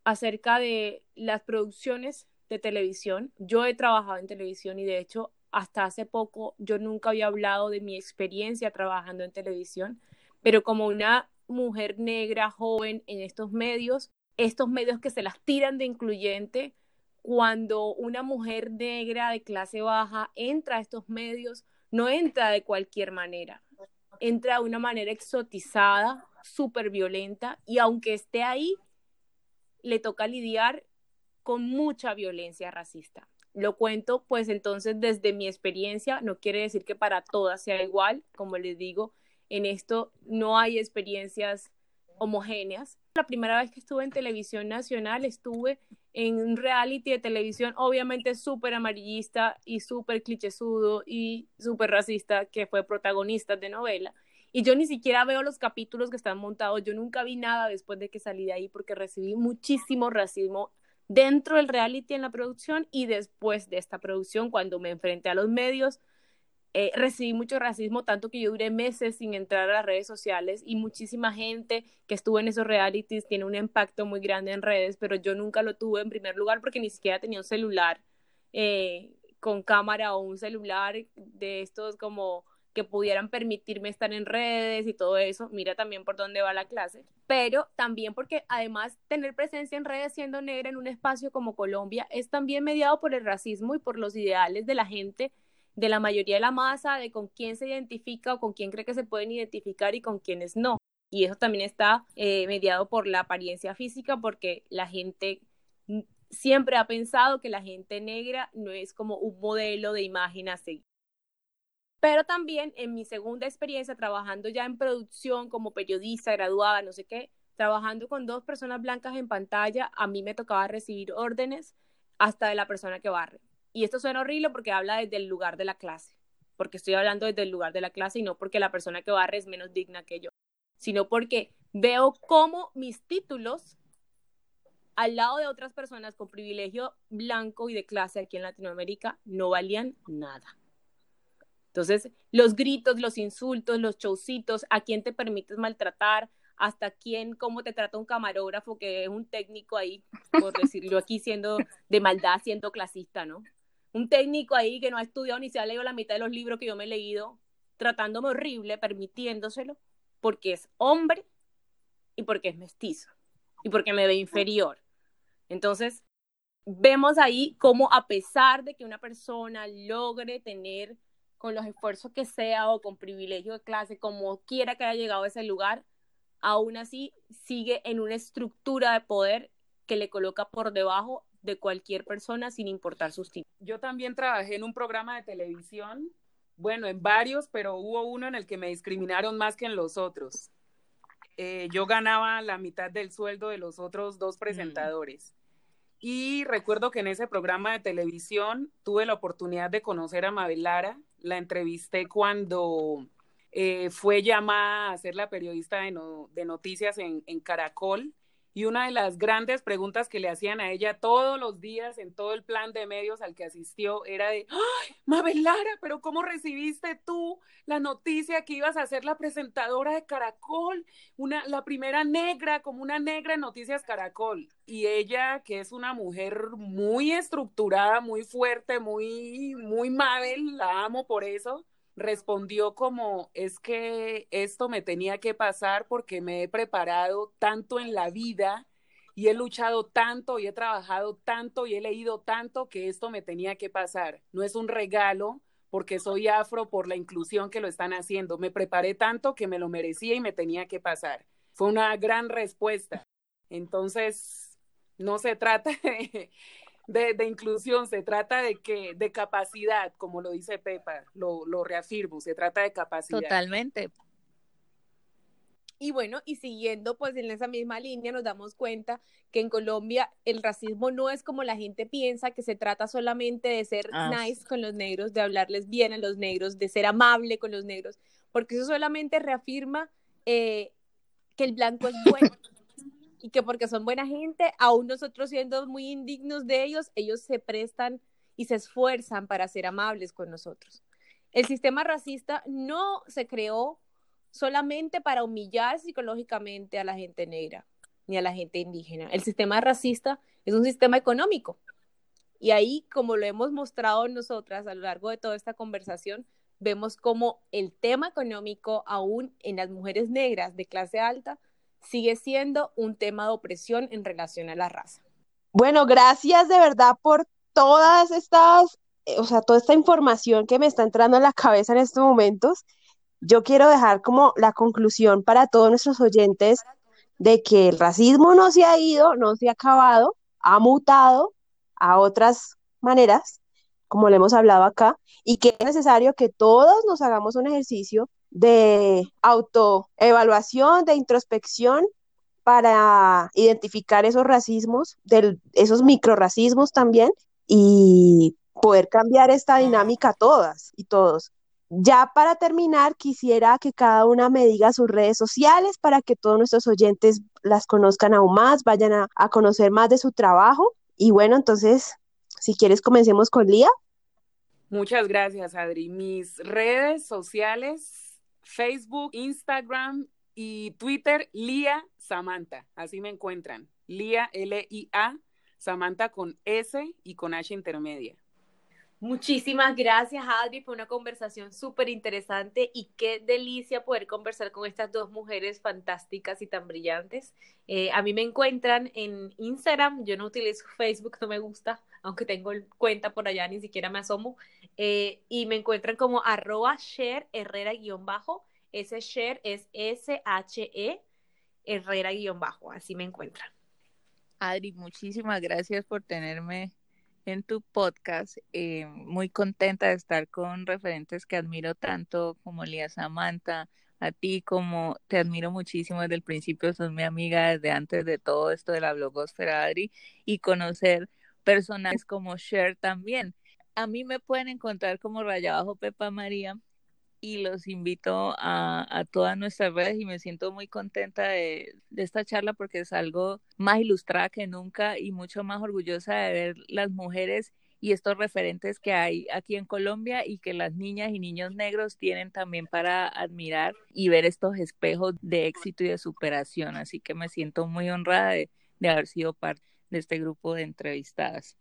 acerca de las producciones de televisión. Yo he trabajado en televisión y de hecho hasta hace poco yo nunca había hablado de mi experiencia trabajando en televisión, pero como una mujer negra joven en estos medios, estos medios que se las tiran de incluyente, cuando una mujer negra de clase baja entra a estos medios, no entra de cualquier manera, entra de una manera exotizada, súper violenta, y aunque esté ahí, le toca lidiar con mucha violencia racista. Lo cuento pues entonces desde mi experiencia, no quiere decir que para todas sea igual, como les digo, en esto no hay experiencias homogéneas. La primera vez que estuve en televisión nacional estuve en un reality de televisión obviamente súper amarillista y súper clichésudo y súper racista que fue protagonista de novela y yo ni siquiera veo los capítulos que están montados, yo nunca vi nada después de que salí de ahí porque recibí muchísimo racismo dentro del reality en la producción y después de esta producción cuando me enfrenté a los medios. Eh, recibí mucho racismo, tanto que yo duré meses sin entrar a las redes sociales y muchísima gente que estuvo en esos realities tiene un impacto muy grande en redes, pero yo nunca lo tuve en primer lugar porque ni siquiera tenía un celular eh, con cámara o un celular de estos como que pudieran permitirme estar en redes y todo eso. Mira también por dónde va la clase. Pero también porque además tener presencia en redes siendo negra en un espacio como Colombia es también mediado por el racismo y por los ideales de la gente, de la mayoría de la masa, de con quién se identifica o con quién cree que se pueden identificar y con quiénes no. Y eso también está eh, mediado por la apariencia física porque la gente siempre ha pensado que la gente negra no es como un modelo de imagen a seguir. Pero también en mi segunda experiencia trabajando ya en producción como periodista graduada, no sé qué, trabajando con dos personas blancas en pantalla, a mí me tocaba recibir órdenes hasta de la persona que barre. Y esto suena horrible porque habla desde el lugar de la clase, porque estoy hablando desde el lugar de la clase y no porque la persona que barre es menos digna que yo, sino porque veo cómo mis títulos al lado de otras personas con privilegio blanco y de clase aquí en Latinoamérica no valían nada. Entonces, los gritos, los insultos, los showcitos, a quién te permites maltratar, hasta quién, cómo te trata un camarógrafo que es un técnico ahí, por decirlo aquí, siendo de maldad, siendo clasista, ¿no? Un técnico ahí que no ha estudiado ni se ha leído la mitad de los libros que yo me he leído, tratándome horrible, permitiéndoselo, porque es hombre y porque es mestizo y porque me ve inferior. Entonces, vemos ahí cómo a pesar de que una persona logre tener con los esfuerzos que sea o con privilegio de clase, como quiera que haya llegado a ese lugar, aún así sigue en una estructura de poder que le coloca por debajo de cualquier persona sin importar sus títulos. Yo también trabajé en un programa de televisión, bueno, en varios, pero hubo uno en el que me discriminaron más que en los otros. Eh, yo ganaba la mitad del sueldo de los otros dos mm. presentadores. Y recuerdo que en ese programa de televisión tuve la oportunidad de conocer a Mabel Lara. La entrevisté cuando eh, fue llamada a ser la periodista de, noticias en, en, Caracol y una de las grandes preguntas que le hacían a ella todos los días en todo el plan de medios al que asistió era de, ¡ay, Mabel Lara, pero ¿cómo recibiste tú la noticia que ibas a ser la presentadora de Caracol? Una, la primera negra, como una negra en Noticias Caracol. Y ella, que es una mujer muy estructurada, muy fuerte, muy, muy Mabel, la amo por eso respondió como, es que esto me tenía que pasar porque me he preparado tanto en la vida y he luchado tanto y he trabajado tanto y he leído tanto que esto me tenía que pasar. No es un regalo porque soy afro por la inclusión que lo están haciendo. Me preparé tanto que me lo merecía y me tenía que pasar. Fue una gran respuesta. Entonces, no se trata de, de, inclusión, se trata de que, de capacidad, como lo dice Pepa, lo, lo reafirmo, se trata de capacidad. Totalmente. Y bueno, y siguiendo pues en esa misma línea, nos damos cuenta que en Colombia el racismo no es como la gente piensa, que se trata solamente de ser ah, nice con los negros, de hablarles bien a los negros, de ser amable con los negros, porque eso solamente reafirma eh, que el blanco es bueno. y que porque son buena gente, aún nosotros siendo muy indignos de ellos, ellos se prestan y se esfuerzan para ser amables con nosotros. El sistema racista no se creó solamente para humillar psicológicamente a la gente negra ni a la gente indígena. El sistema racista es un sistema económico. Y ahí, como lo hemos mostrado nosotras a lo largo de toda esta conversación, vemos cómo el tema económico, aún en las mujeres negras de clase alta, sigue siendo un tema de opresión en relación a la raza. Bueno, gracias de verdad por todas estas, eh, o sea, toda esta información que me está entrando en la cabeza en estos momentos. Yo quiero dejar como la conclusión para todos nuestros oyentes de que el racismo no se ha ido, no se ha acabado, ha mutado a otras maneras, como le hemos hablado acá, y que es necesario que todos nos hagamos un ejercicio de autoevaluación, de introspección para identificar esos racismos, esos microracismos también y poder cambiar esta dinámica todas y todos. Ya para terminar, quisiera que cada una me diga sus redes sociales para que todos nuestros oyentes las conozcan aún más, vayan a, a conocer más de su trabajo. Y bueno, entonces, si quieres, comencemos con Lía. Muchas gracias, Adri. Mis redes sociales Facebook, Instagram y Twitter, Lía Samantha. Así me encuentran. Lía, L-I-A, Samantha con S y con H intermedia. Muchísimas gracias, Adri. Fue una conversación súper interesante y qué delicia poder conversar con estas dos mujeres fantásticas y tan brillantes. Eh, a mí me encuentran en Instagram. Yo no utilizo Facebook, no me gusta, aunque tengo cuenta por allá, ni siquiera me asomo. Eh, y me encuentran como arroba share herrera guion bajo. Ese share es S-H-E herrera guion bajo. Así me encuentran. Adri, muchísimas gracias por tenerme en tu podcast. Eh, muy contenta de estar con referentes que admiro tanto como Lía Samantha, a ti como te admiro muchísimo desde el principio, sos mi amiga desde antes de todo esto de la blogosfera, Adri, y conocer personajes como Cher también. A mí me pueden encontrar como Raya Bajo Pepa María y los invito a, todas nuestras redes y me siento muy contenta de, esta charla porque es algo más ilustrada que nunca y mucho más orgullosa de ver las mujeres y estos referentes que hay aquí en Colombia y que las niñas y niños negros tienen también para admirar y ver estos espejos de éxito y de superación. Así que me siento muy honrada de haber sido parte de este grupo de entrevistadas.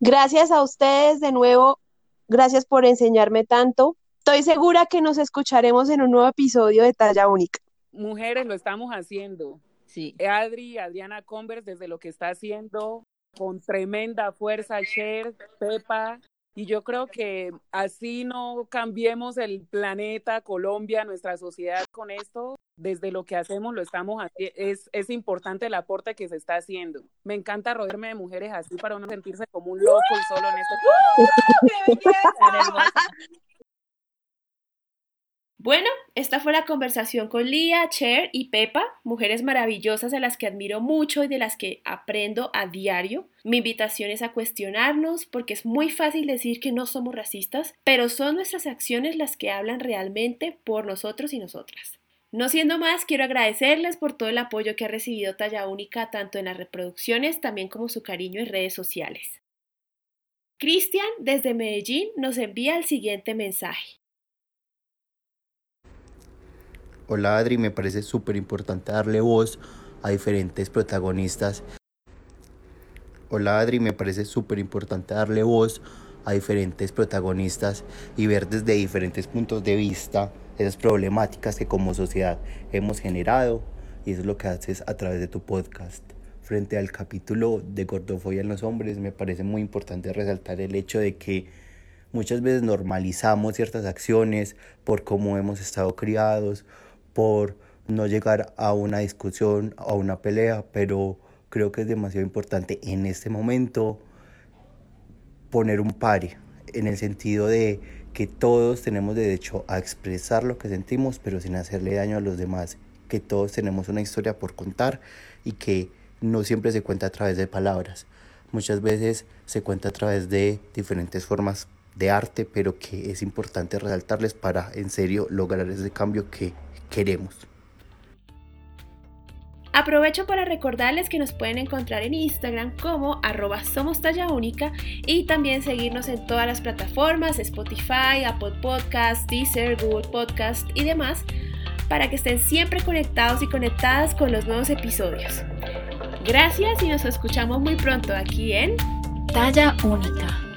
Gracias a ustedes de nuevo. Gracias por enseñarme tanto. Estoy segura que nos escucharemos en un nuevo episodio de Talla Única. Mujeres, lo estamos haciendo. Sí. Adri, Adriana Converse, desde lo que está haciendo, con tremenda fuerza, Cher, Pepa, Y yo creo que así no cambiemos el planeta, Colombia, nuestra sociedad con esto, desde lo que hacemos lo estamos haciendo, es, es importante el aporte que se está haciendo. Me encanta rodearme de mujeres así para uno sentirse como un loco y solo en este... Bueno, esta fue la conversación con Lía, Cher y Pepa, mujeres maravillosas a las que admiro mucho y de las que aprendo a diario. Mi invitación es a cuestionarnos porque es muy fácil decir que no somos racistas, pero son nuestras acciones las que hablan realmente por nosotros y nosotras. No siendo más, quiero agradecerles por todo el apoyo que ha recibido Talla Única tanto en las reproducciones también como su cariño en redes sociales. Cristian, desde Medellín, nos envía el siguiente mensaje. Hola Adri, me parece súper importante darle voz a diferentes protagonistas. Hola Adri, me parece súper importante darle voz a diferentes protagonistas y ver desde diferentes puntos de vista esas problemáticas que como sociedad hemos generado y eso es lo que haces a través de tu podcast. Frente al capítulo de gordofobia en los hombres, me parece muy importante resaltar el hecho de que muchas veces normalizamos ciertas acciones por cómo hemos estado criados por no llegar a una discusión, a una pelea, pero creo que es demasiado importante en este momento poner un pare, en el sentido de que todos tenemos derecho a expresar lo que sentimos, pero sin hacerle daño a los demás, que todos tenemos una historia por contar y que no siempre se cuenta a través de palabras. Muchas veces se cuenta a través de diferentes formas de arte, pero que es importante resaltarles para en serio lograr ese cambio que queremos. Aprovecho para recordarles que nos pueden encontrar en Instagram como arroba somos talla única y también seguirnos en todas las plataformas, Spotify, Apple Podcast, Deezer, Google Podcast y demás, para que estén siempre conectados y conectadas con los nuevos episodios. Gracias y nos escuchamos muy pronto aquí en Talla Única.